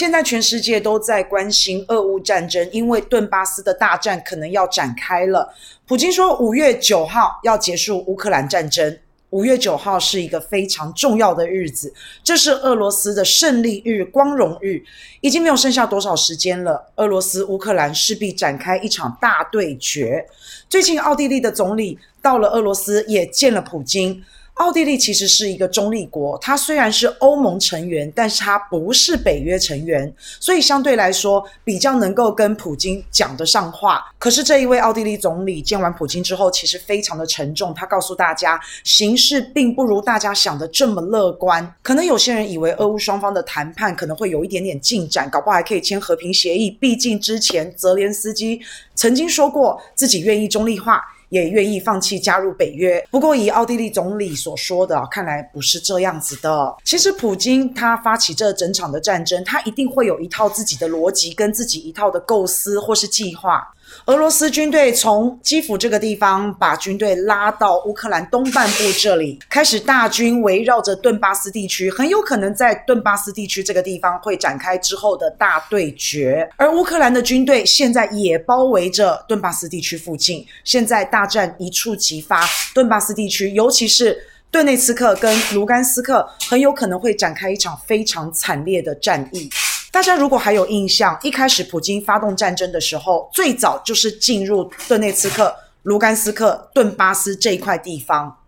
现在全世界都在关心俄乌战争，因为顿巴斯的大战可能要展开了。普京说五月九号要结束乌克兰战争。五月九号是一个非常重要的日子，这是俄罗斯的胜利日、光荣日，已经没有剩下多少时间了。俄罗斯、乌克兰势必展开一场大对决。最近，奥地利的总理到了俄罗斯，也见了普京。奥地利其实是一个中立国，它虽然是欧盟成员，但是它不是北约成员，所以相对来说比较能够跟普京讲得上话。可是这一位奥地利总理见完普京之后，其实非常的沉重，他告诉大家，形势并不如大家想的这么乐观。可能有些人以为俄乌双方的谈判可能会有一点点进展，搞不好还可以签和平协议。毕竟之前泽连斯基曾经说过自己愿意中立化。也愿意放弃加入北约，不过以奥地利总理所说的，看来不是这样子的。其实普京他发起这整场的战争，他一定会有一套自己的逻辑跟自己一套的构思或是计划。俄罗斯军队从基辅这个地方把军队拉到乌克兰东半部这里，开始大军围绕着顿巴斯地区，很有可能在顿巴斯地区这个地方会展开之后的大对决。而乌克兰的军队现在也包围着顿巴斯地区附近，现在大战一触即发，顿巴斯地区，尤其是顿内茨克跟卢甘斯克，很有可能会展开一场非常惨烈的战役。大家如果还有印象，一开始普京发动战争的时候，最早就是进入顿内茨克、卢甘斯克、顿巴斯这一块地方。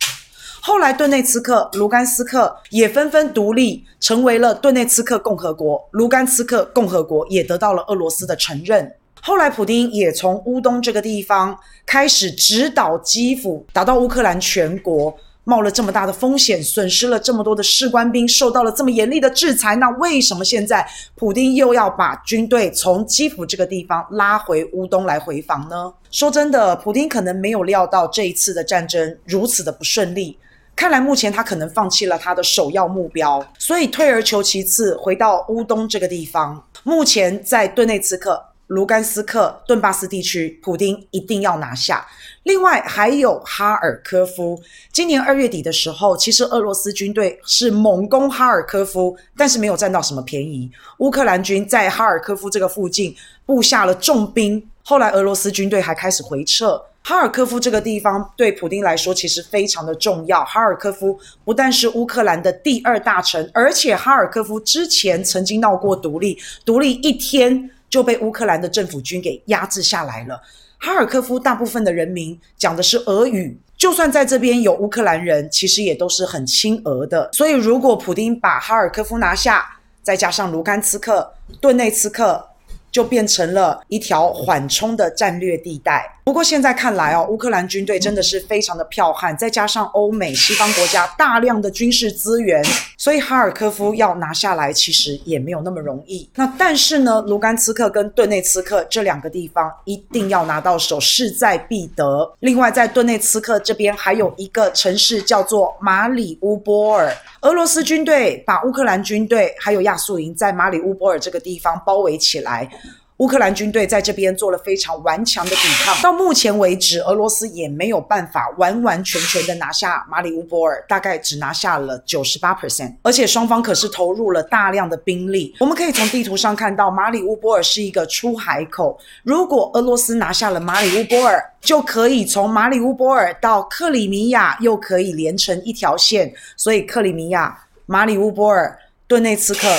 后来顿内茨克、卢甘斯克也纷纷独立，成为了顿内茨克共和国，卢甘斯克共和国也得到了俄罗斯的承认。后来普丁也从乌东这个地方开始指导基辅，打到乌克兰全国。冒了这么大的风险，损失了这么多的士官兵，受到了这么严厉的制裁，那为什么现在普丁又要把军队从基辅这个地方拉回乌东来回防呢？说真的，普丁可能没有料到这一次的战争如此的不顺利，看来目前他可能放弃了他的首要目标，所以退而求其次，回到乌东这个地方。目前在顿内茨克。卢甘斯克、顿巴斯地区，普丁一定要拿下。另外还有哈尔科夫。今年二月底的时候，其实俄罗斯军队是猛攻哈尔科夫，但是没有占到什么便宜。乌克兰军在哈尔科夫这个附近布下了重兵，后来俄罗斯军队还开始回撤。哈尔科夫这个地方对普丁来说其实非常的重要。哈尔科夫不但是乌克兰的第二大城，而且哈尔科夫之前曾经闹过独立，独立一天。就被乌克兰的政府军给压制下来了。哈尔科夫大部分的人民讲的是俄语，就算在这边有乌克兰人，其实也都是很亲俄的。所以，如果普丁把哈尔科夫拿下，再加上卢甘斯克、顿内茨克，就变成了一条缓冲的战略地带。不过现在看来哦，乌克兰军队真的是非常的彪悍，再加上欧美西方国家大量的军事资源，所以哈尔科夫要拿下来其实也没有那么容易。那但是呢，卢甘斯克跟顿内茨克这两个地方一定要拿到手，势在必得。另外，在顿内茨克这边还有一个城市叫做马里乌波尔，俄罗斯军队把乌克兰军队还有亚速营在马里乌波尔这个地方包围起来。乌克兰军队在这边做了非常顽强的抵抗，到目前为止，俄罗斯也没有办法完完全全的拿下马里乌波尔，大概只拿下了九十八 percent，而且双方可是投入了大量的兵力。我们可以从地图上看到，马里乌波尔是一个出海口，如果俄罗斯拿下了马里乌波尔，就可以从马里乌波尔到克里米亚，又可以连成一条线，所以克里米亚、马里乌波尔、顿内茨克、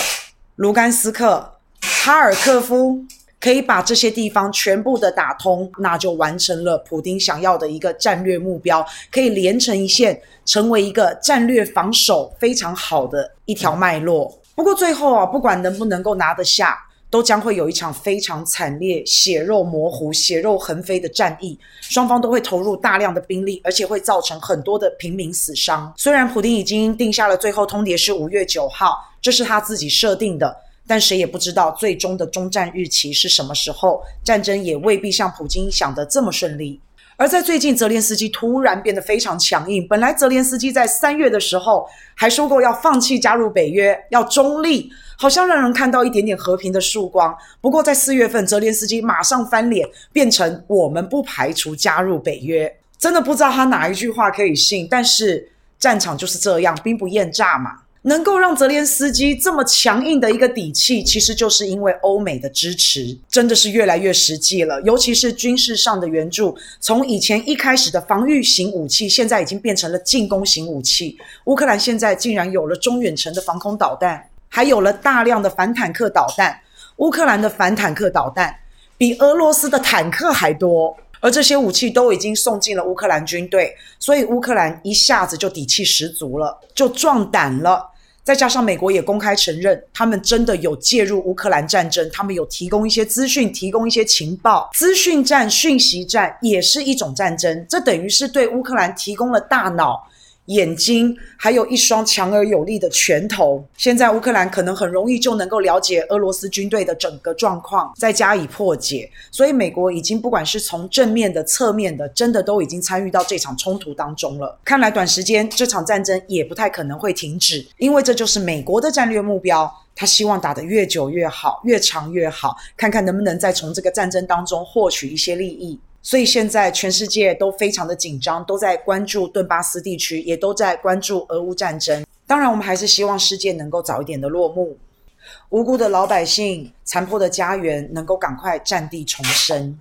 卢甘斯克、哈尔科夫。可以把这些地方全部的打通，那就完成了普丁想要的一个战略目标，可以连成一线，成为一个战略防守非常好的一条脉络。不过最后啊，不管能不能够拿得下，都将会有一场非常惨烈、血肉模糊、血肉横飞的战役，双方都会投入大量的兵力，而且会造成很多的平民死伤。虽然普丁已经定下了最后通牒是五月九号，这是他自己设定的。但谁也不知道最终的终战日期是什么时候，战争也未必像普京想的这么顺利。而在最近，泽连斯基突然变得非常强硬。本来泽连斯基在三月的时候还说过要放弃加入北约，要中立，好像让人看到一点点和平的曙光。不过在四月份，泽连斯基马上翻脸，变成我们不排除加入北约。真的不知道他哪一句话可以信，但是战场就是这样，兵不厌诈嘛。能够让泽连斯基这么强硬的一个底气，其实就是因为欧美的支持，真的是越来越实际了。尤其是军事上的援助，从以前一开始的防御型武器，现在已经变成了进攻型武器。乌克兰现在竟然有了中远程的防空导弹，还有了大量的反坦克导弹。乌克兰的反坦克导弹比俄罗斯的坦克还多。而这些武器都已经送进了乌克兰军队，所以乌克兰一下子就底气十足了，就壮胆了。再加上美国也公开承认，他们真的有介入乌克兰战争，他们有提供一些资讯，提供一些情报。资讯战、讯息战也是一种战争，这等于是对乌克兰提供了大脑。眼睛，还有一双强而有力的拳头。现在乌克兰可能很容易就能够了解俄罗斯军队的整个状况，再加以破解。所以美国已经不管是从正面的、侧面的，真的都已经参与到这场冲突当中了。看来短时间这场战争也不太可能会停止，因为这就是美国的战略目标。他希望打得越久越好，越长越好，看看能不能再从这个战争当中获取一些利益。所以现在全世界都非常的紧张，都在关注顿巴斯地区，也都在关注俄乌战争。当然，我们还是希望世界能够早一点的落幕，无辜的老百姓、残破的家园能够赶快战地重生。